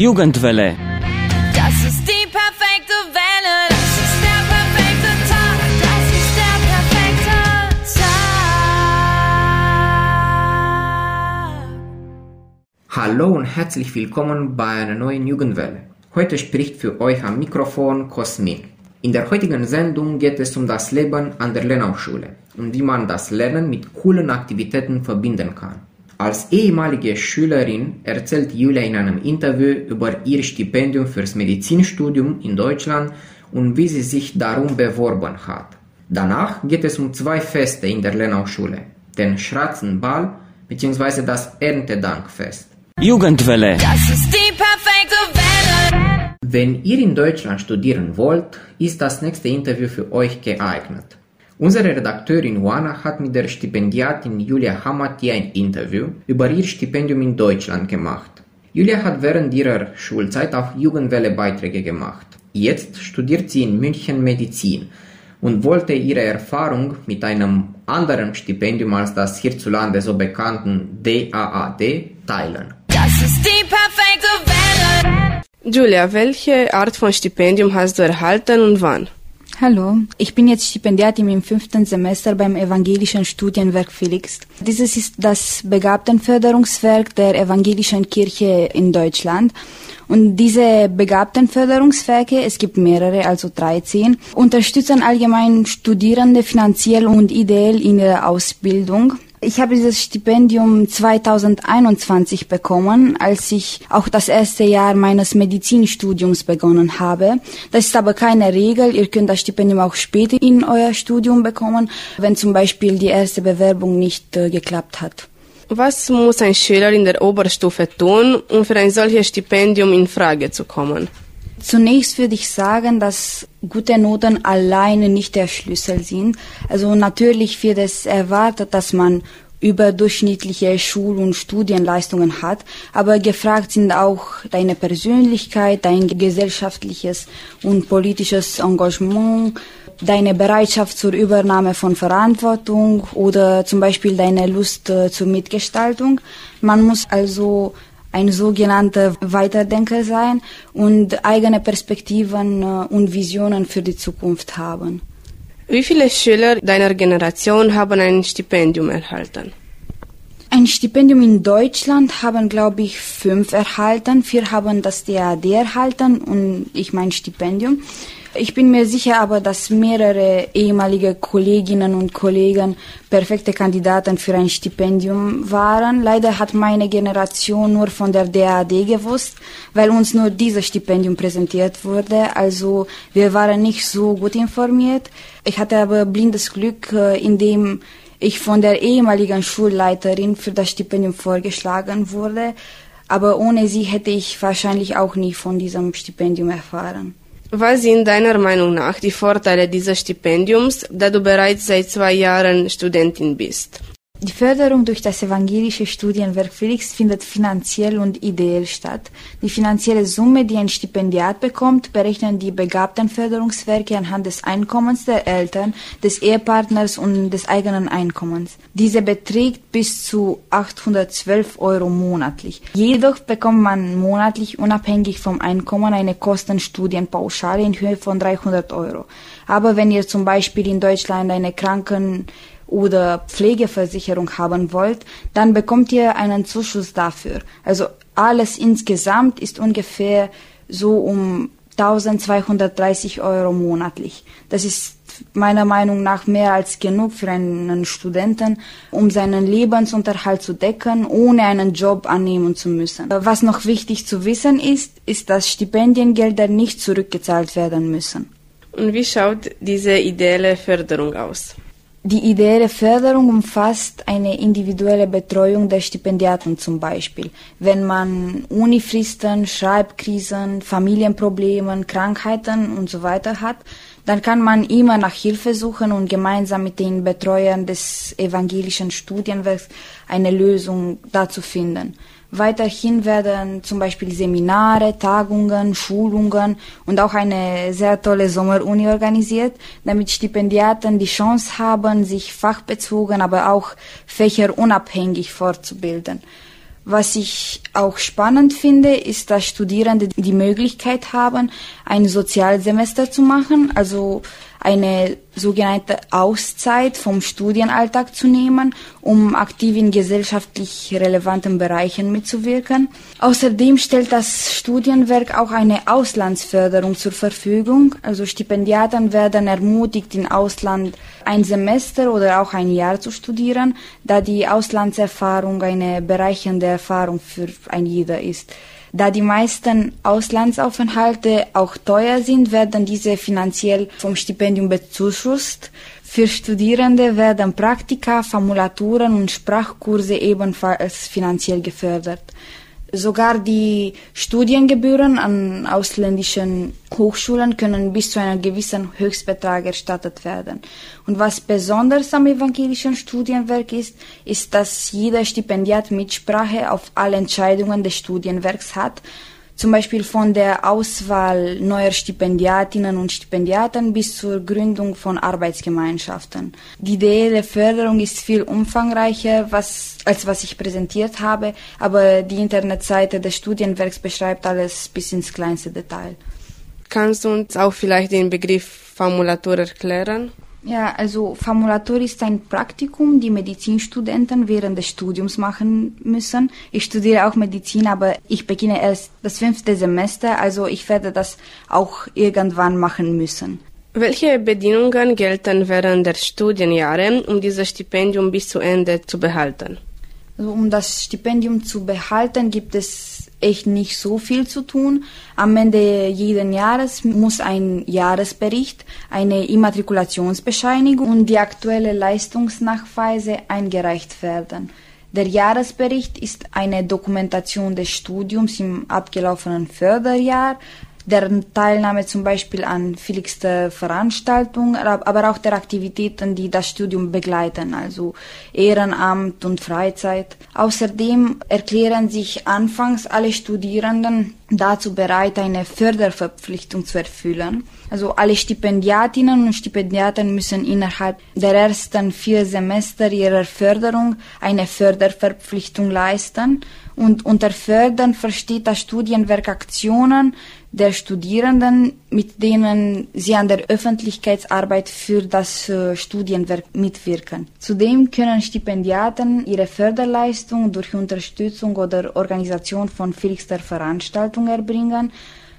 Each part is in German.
Jugendwelle. Das ist die perfekte Welle. Das ist der perfekte Tag. Das ist der perfekte Tag. Hallo und herzlich willkommen bei einer neuen Jugendwelle. Heute spricht für euch am Mikrofon Cosmin. In der heutigen Sendung geht es um das Leben an der Lenau-Schule und wie man das Lernen mit coolen Aktivitäten verbinden kann. Als ehemalige Schülerin erzählt Julia in einem Interview über ihr Stipendium fürs Medizinstudium in Deutschland und wie sie sich darum beworben hat. Danach geht es um zwei Feste in der Lenau-Schule, den Schratzenball bzw. das Erntedankfest. Jugendwelle. Das ist die perfekte Welle. Wenn ihr in Deutschland studieren wollt, ist das nächste Interview für euch geeignet. Unsere Redakteurin Juana hat mit der Stipendiatin Julia Hamati ein Interview über ihr Stipendium in Deutschland gemacht. Julia hat während ihrer Schulzeit auch Jugendwelle-Beiträge gemacht. Jetzt studiert sie in München Medizin und wollte ihre Erfahrung mit einem anderen Stipendium als das hierzulande so bekannten DAAD teilen. Das ist die perfekte Welle. Julia, welche Art von Stipendium hast du erhalten und wann? Hallo, ich bin jetzt Stipendiatin im fünften Semester beim Evangelischen Studienwerk Felix. Dieses ist das Begabtenförderungswerk der Evangelischen Kirche in Deutschland. Und diese Begabtenförderungswerke, es gibt mehrere, also 13, unterstützen allgemein Studierende finanziell und ideell in ihrer Ausbildung. Ich habe dieses Stipendium 2021 bekommen, als ich auch das erste Jahr meines Medizinstudiums begonnen habe. Das ist aber keine Regel. Ihr könnt das Stipendium auch später in euer Studium bekommen, wenn zum Beispiel die erste Bewerbung nicht äh, geklappt hat. Was muss ein Schüler in der Oberstufe tun, um für ein solches Stipendium in Frage zu kommen? Zunächst würde ich sagen, dass gute Noten alleine nicht der Schlüssel sind. Also natürlich wird es erwartet, dass man überdurchschnittliche Schul- und Studienleistungen hat, aber gefragt sind auch deine Persönlichkeit, dein gesellschaftliches und politisches Engagement, deine Bereitschaft zur Übernahme von Verantwortung oder zum Beispiel deine Lust äh, zur Mitgestaltung. Man muss also ein sogenannter Weiterdenker sein und eigene Perspektiven äh, und Visionen für die Zukunft haben. Wie viele Schüler deiner Generation haben ein Stipendium erhalten? Ein Stipendium in Deutschland haben, glaube ich, fünf erhalten. Vier haben das DAD erhalten und ich mein Stipendium. Ich bin mir sicher aber, dass mehrere ehemalige Kolleginnen und Kollegen perfekte Kandidaten für ein Stipendium waren. Leider hat meine Generation nur von der DAD gewusst, weil uns nur dieses Stipendium präsentiert wurde. Also wir waren nicht so gut informiert. Ich hatte aber blindes Glück, äh, indem ich von der ehemaligen Schulleiterin für das Stipendium vorgeschlagen wurde. Aber ohne sie hätte ich wahrscheinlich auch nie von diesem Stipendium erfahren. Was sind deiner Meinung nach die Vorteile dieses Stipendiums, da du bereits seit zwei Jahren Studentin bist? Die Förderung durch das evangelische Studienwerk Felix findet finanziell und ideell statt. Die finanzielle Summe, die ein Stipendiat bekommt, berechnen die Begabtenförderungswerke anhand des Einkommens der Eltern, des Ehepartners und des eigenen Einkommens. Diese beträgt bis zu 812 Euro monatlich. Jedoch bekommt man monatlich unabhängig vom Einkommen eine Kostenstudienpauschale in Höhe von 300 Euro. Aber wenn ihr zum Beispiel in Deutschland eine Kranken oder Pflegeversicherung haben wollt, dann bekommt ihr einen Zuschuss dafür. Also alles insgesamt ist ungefähr so um 1230 Euro monatlich. Das ist meiner Meinung nach mehr als genug für einen Studenten, um seinen Lebensunterhalt zu decken, ohne einen Job annehmen zu müssen. Was noch wichtig zu wissen ist, ist, dass Stipendiengelder nicht zurückgezahlt werden müssen. Und wie schaut diese ideelle Förderung aus? Die ideelle Förderung umfasst eine individuelle Betreuung der Stipendiaten zum Beispiel. Wenn man Unifristen, Schreibkrisen, Familienprobleme, Krankheiten und so weiter hat, dann kann man immer nach Hilfe suchen und gemeinsam mit den Betreuern des evangelischen Studienwerks eine Lösung dazu finden. Weiterhin werden zum Beispiel Seminare, Tagungen, Schulungen und auch eine sehr tolle Sommeruni organisiert, damit Stipendiaten die Chance haben, sich fachbezogen, aber auch fächerunabhängig fortzubilden. Was ich auch spannend finde, ist, dass Studierende die Möglichkeit haben, ein Sozialsemester zu machen, also eine sogenannte Auszeit vom Studienalltag zu nehmen, um aktiv in gesellschaftlich relevanten Bereichen mitzuwirken. Außerdem stellt das Studienwerk auch eine Auslandsförderung zur Verfügung. Also Stipendiaten werden ermutigt, im Ausland ein Semester oder auch ein Jahr zu studieren, da die Auslandserfahrung eine bereichernde Erfahrung für ein jeder ist. Da die meisten Auslandsaufenthalte auch teuer sind, werden diese finanziell vom Stipendium bezuschusst. Für Studierende werden Praktika, Formulaturen und Sprachkurse ebenfalls finanziell gefördert. Sogar die Studiengebühren an ausländischen Hochschulen können bis zu einem gewissen Höchstbetrag erstattet werden. Und was besonders am evangelischen Studienwerk ist, ist, dass jeder Stipendiat Mitsprache auf alle Entscheidungen des Studienwerks hat zum Beispiel von der Auswahl neuer Stipendiatinnen und Stipendiaten bis zur Gründung von Arbeitsgemeinschaften. Die Idee der Förderung ist viel umfangreicher, was, als was ich präsentiert habe, aber die Internetseite des Studienwerks beschreibt alles bis ins kleinste Detail. Kannst du uns auch vielleicht den Begriff Formulator erklären? Ja, also Formulator ist ein Praktikum, die Medizinstudenten während des Studiums machen müssen. Ich studiere auch Medizin, aber ich beginne erst das fünfte Semester, also ich werde das auch irgendwann machen müssen. Welche Bedingungen gelten während der Studienjahre, um dieses Stipendium bis zu Ende zu behalten? Also um das Stipendium zu behalten, gibt es echt nicht so viel zu tun. Am Ende jeden Jahres muss ein Jahresbericht, eine Immatrikulationsbescheinigung und die aktuelle Leistungsnachweise eingereicht werden. Der Jahresbericht ist eine Dokumentation des Studiums im abgelaufenen Förderjahr, deren Teilnahme zum Beispiel an vieligster Veranstaltungen, aber auch der Aktivitäten, die das Studium begleiten, also Ehrenamt und Freizeit. Außerdem erklären sich anfangs alle Studierenden dazu bereit, eine Förderverpflichtung zu erfüllen. Also alle Stipendiatinnen und Stipendiaten müssen innerhalb der ersten vier Semester ihrer Förderung eine Förderverpflichtung leisten. Und unter Fördern versteht das Studienwerk Aktionen, der Studierenden, mit denen sie an der Öffentlichkeitsarbeit für das äh, Studienwerk mitwirken. Zudem können Stipendiaten ihre Förderleistung durch Unterstützung oder Organisation von vielster Veranstaltungen erbringen,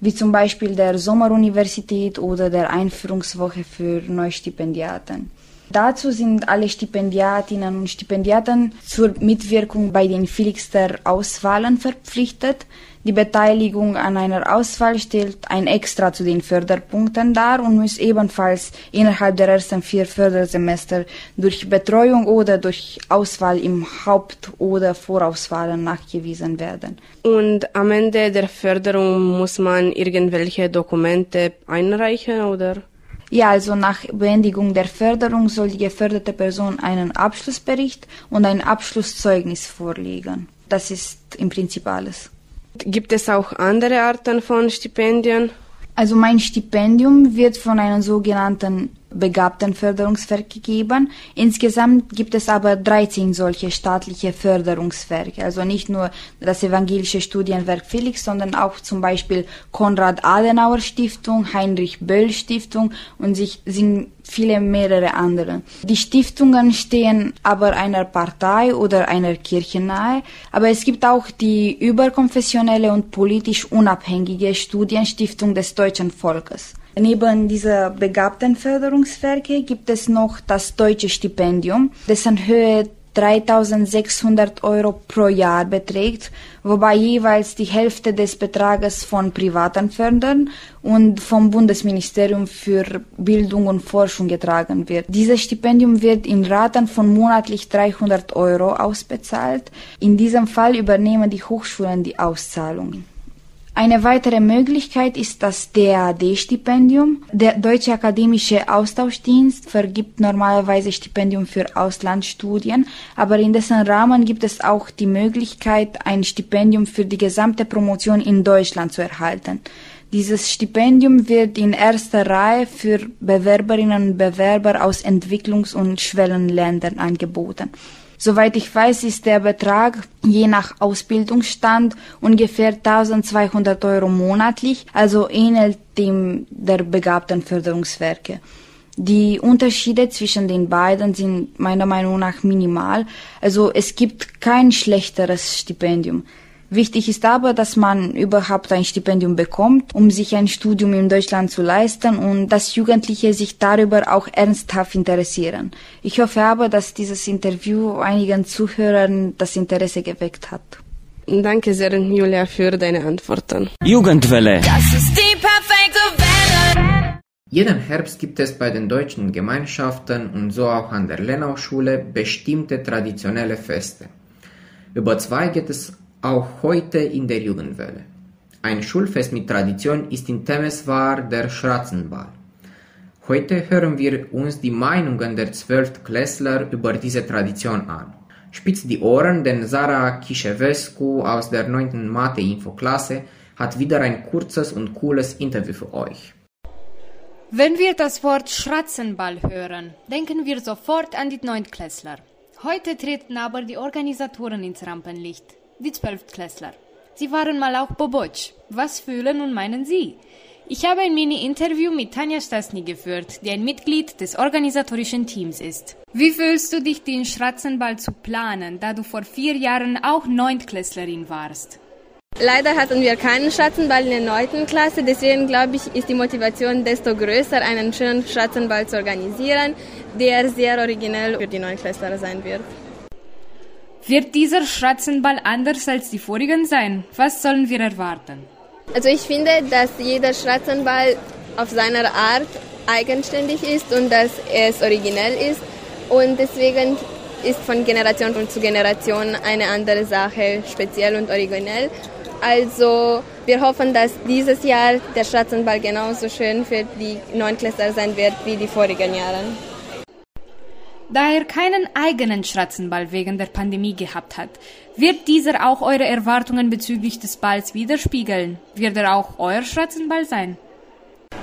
wie zum Beispiel der Sommeruniversität oder der Einführungswoche für Neustipendiaten. Dazu sind alle Stipendiatinnen und Stipendiaten zur Mitwirkung bei den Felixter Auswahlen verpflichtet. Die Beteiligung an einer Auswahl stellt ein Extra zu den Förderpunkten dar und muss ebenfalls innerhalb der ersten vier Fördersemester durch Betreuung oder durch Auswahl im Haupt- oder Vorauswahlen nachgewiesen werden. Und am Ende der Förderung muss man irgendwelche Dokumente einreichen oder? Ja, also nach Beendigung der Förderung soll die geförderte Person einen Abschlussbericht und ein Abschlusszeugnis vorlegen. Das ist im Prinzip alles. Gibt es auch andere Arten von Stipendien? Also mein Stipendium wird von einem sogenannten Begabtenförderungswerk gegeben. Insgesamt gibt es aber 13 solche staatliche Förderungswerke. Also nicht nur das Evangelische Studienwerk Felix, sondern auch zum Beispiel Konrad Adenauer Stiftung, Heinrich Böll Stiftung und sich sind viele mehrere andere. Die Stiftungen stehen aber einer Partei oder einer Kirche nahe, aber es gibt auch die überkonfessionelle und politisch unabhängige Studienstiftung des deutschen Volkes. Neben dieser Begabtenförderungswerke gibt es noch das Deutsche Stipendium, dessen Höhe 3600 Euro pro Jahr beträgt, wobei jeweils die Hälfte des Betrages von privaten Fördern und vom Bundesministerium für Bildung und Forschung getragen wird. Dieses Stipendium wird in Raten von monatlich 300 Euro ausbezahlt. In diesem Fall übernehmen die Hochschulen die Auszahlung. Eine weitere Möglichkeit ist das DAD-Stipendium. Der Deutsche Akademische Austauschdienst vergibt normalerweise Stipendium für Auslandsstudien, aber in dessen Rahmen gibt es auch die Möglichkeit, ein Stipendium für die gesamte Promotion in Deutschland zu erhalten. Dieses Stipendium wird in erster Reihe für Bewerberinnen und Bewerber aus Entwicklungs- und Schwellenländern angeboten. Soweit ich weiß, ist der Betrag je nach Ausbildungsstand ungefähr 1200 Euro monatlich, also ähnelt dem der Begabtenförderungswerke. Die Unterschiede zwischen den beiden sind meiner Meinung nach minimal, also es gibt kein schlechteres Stipendium. Wichtig ist aber, dass man überhaupt ein Stipendium bekommt, um sich ein Studium in Deutschland zu leisten und dass Jugendliche sich darüber auch ernsthaft interessieren. Ich hoffe aber, dass dieses Interview einigen Zuhörern das Interesse geweckt hat. Danke sehr, Julia, für deine Antworten. Jugendwelle. Das ist die perfekte Welle. Jeden Herbst gibt es bei den deutschen Gemeinschaften und so auch an der Lenau-Schule bestimmte traditionelle Feste. Über zwei geht es auch heute in der Jugendwelle. Ein Schulfest mit Tradition ist in Temeswar der Schratzenball. Heute hören wir uns die Meinungen der Zwölftklässler über diese Tradition an. Spitzt die Ohren, denn Sarah Kischewescu aus der 9. Mathe-Infoklasse hat wieder ein kurzes und cooles Interview für euch. Wenn wir das Wort Schratzenball hören, denken wir sofort an die Neuntklässler. Heute treten aber die Organisatoren ins Rampenlicht, die Zwölftklässler. Sie waren mal auch Bobotsch. Was fühlen und meinen Sie? Ich habe ein Mini-Interview mit Tanja Stasny geführt, die ein Mitglied des organisatorischen Teams ist. Wie fühlst du dich, den Schratzenball zu planen, da du vor vier Jahren auch Neuntklässlerin warst? Leider hatten wir keinen Schattenball in der 9. Klasse, deswegen glaube ich, ist die Motivation desto größer, einen schönen Schattenball zu organisieren, der sehr originell für die Neunklässler sein wird. Wird dieser Schratzenball anders als die vorigen sein? Was sollen wir erwarten? Also ich finde, dass jeder Schattenball auf seine Art eigenständig ist und dass es originell ist und deswegen ist von Generation zu Generation eine andere Sache speziell und originell. Also wir hoffen, dass dieses Jahr der Schattenball genauso schön für die Neunklässler sein wird wie die vorigen Jahre. Da er keinen eigenen Schratzenball wegen der Pandemie gehabt hat, wird dieser auch eure Erwartungen bezüglich des Balls widerspiegeln? Wird er auch euer Schratzenball sein?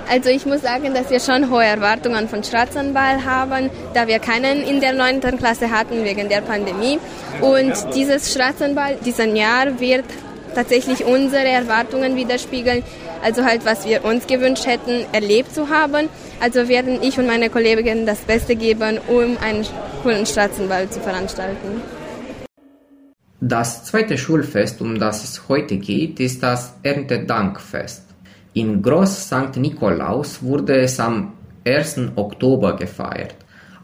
Also ich muss sagen, dass wir schon hohe Erwartungen von Schratzenball haben, da wir keinen in der 9. Klasse hatten wegen der Pandemie. Und dieses Schratzenball diesen Jahr wird tatsächlich unsere Erwartungen widerspiegeln, also halt was wir uns gewünscht hätten, erlebt zu haben. Also werden ich und meine Kollegen das Beste geben, um einen coolen Stratzenball zu veranstalten. Das zweite Schulfest, um das es heute geht, ist das Erntedankfest. In Groß St. Nikolaus wurde es am 1. Oktober gefeiert.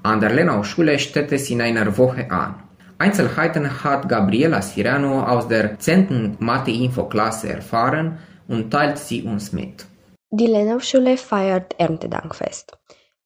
An der Lenau-Schule steht es in einer Woche an. Einzelheiten hat Gabriela Sirano aus der 10. Mathe-Info-Klasse erfahren und teilt sie uns mit. Die Lenau-Schule feiert Erntedankfest.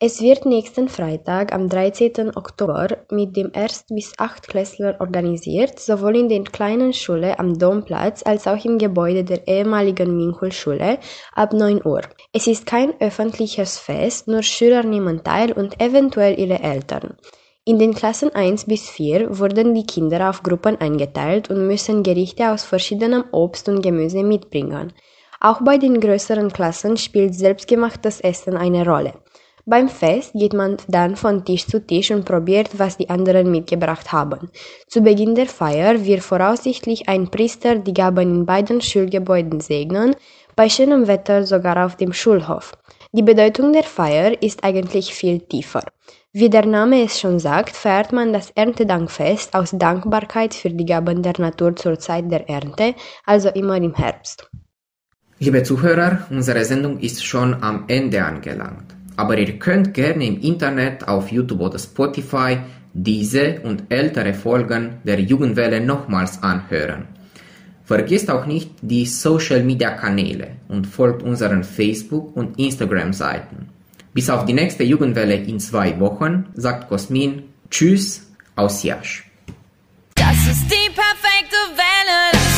Es wird nächsten Freitag am 13. Oktober mit dem Erst- bis Achtklässler organisiert, sowohl in der kleinen Schule am Domplatz als auch im Gebäude der ehemaligen Minchul-Schule ab 9 Uhr. Es ist kein öffentliches Fest, nur Schüler nehmen teil und eventuell ihre Eltern. In den Klassen 1 bis 4 wurden die Kinder auf Gruppen eingeteilt und müssen Gerichte aus verschiedenem Obst und Gemüse mitbringen. Auch bei den größeren Klassen spielt selbstgemachtes Essen eine Rolle. Beim Fest geht man dann von Tisch zu Tisch und probiert, was die anderen mitgebracht haben. Zu Beginn der Feier wird voraussichtlich ein Priester die Gaben in beiden Schulgebäuden segnen, bei schönem Wetter sogar auf dem Schulhof. Die Bedeutung der Feier ist eigentlich viel tiefer. Wie der Name es schon sagt, feiert man das Erntedankfest aus Dankbarkeit für die Gaben der Natur zur Zeit der Ernte, also immer im Herbst. Liebe Zuhörer, unsere Sendung ist schon am Ende angelangt. Aber ihr könnt gerne im Internet auf YouTube oder Spotify diese und ältere Folgen der Jugendwelle nochmals anhören. Vergesst auch nicht die Social Media Kanäle und folgt unseren Facebook- und Instagram-Seiten. Bis auf die nächste Jugendwelle in zwei Wochen, sagt Cosmin Tschüss aus Jasch. Das ist die perfekte Welle.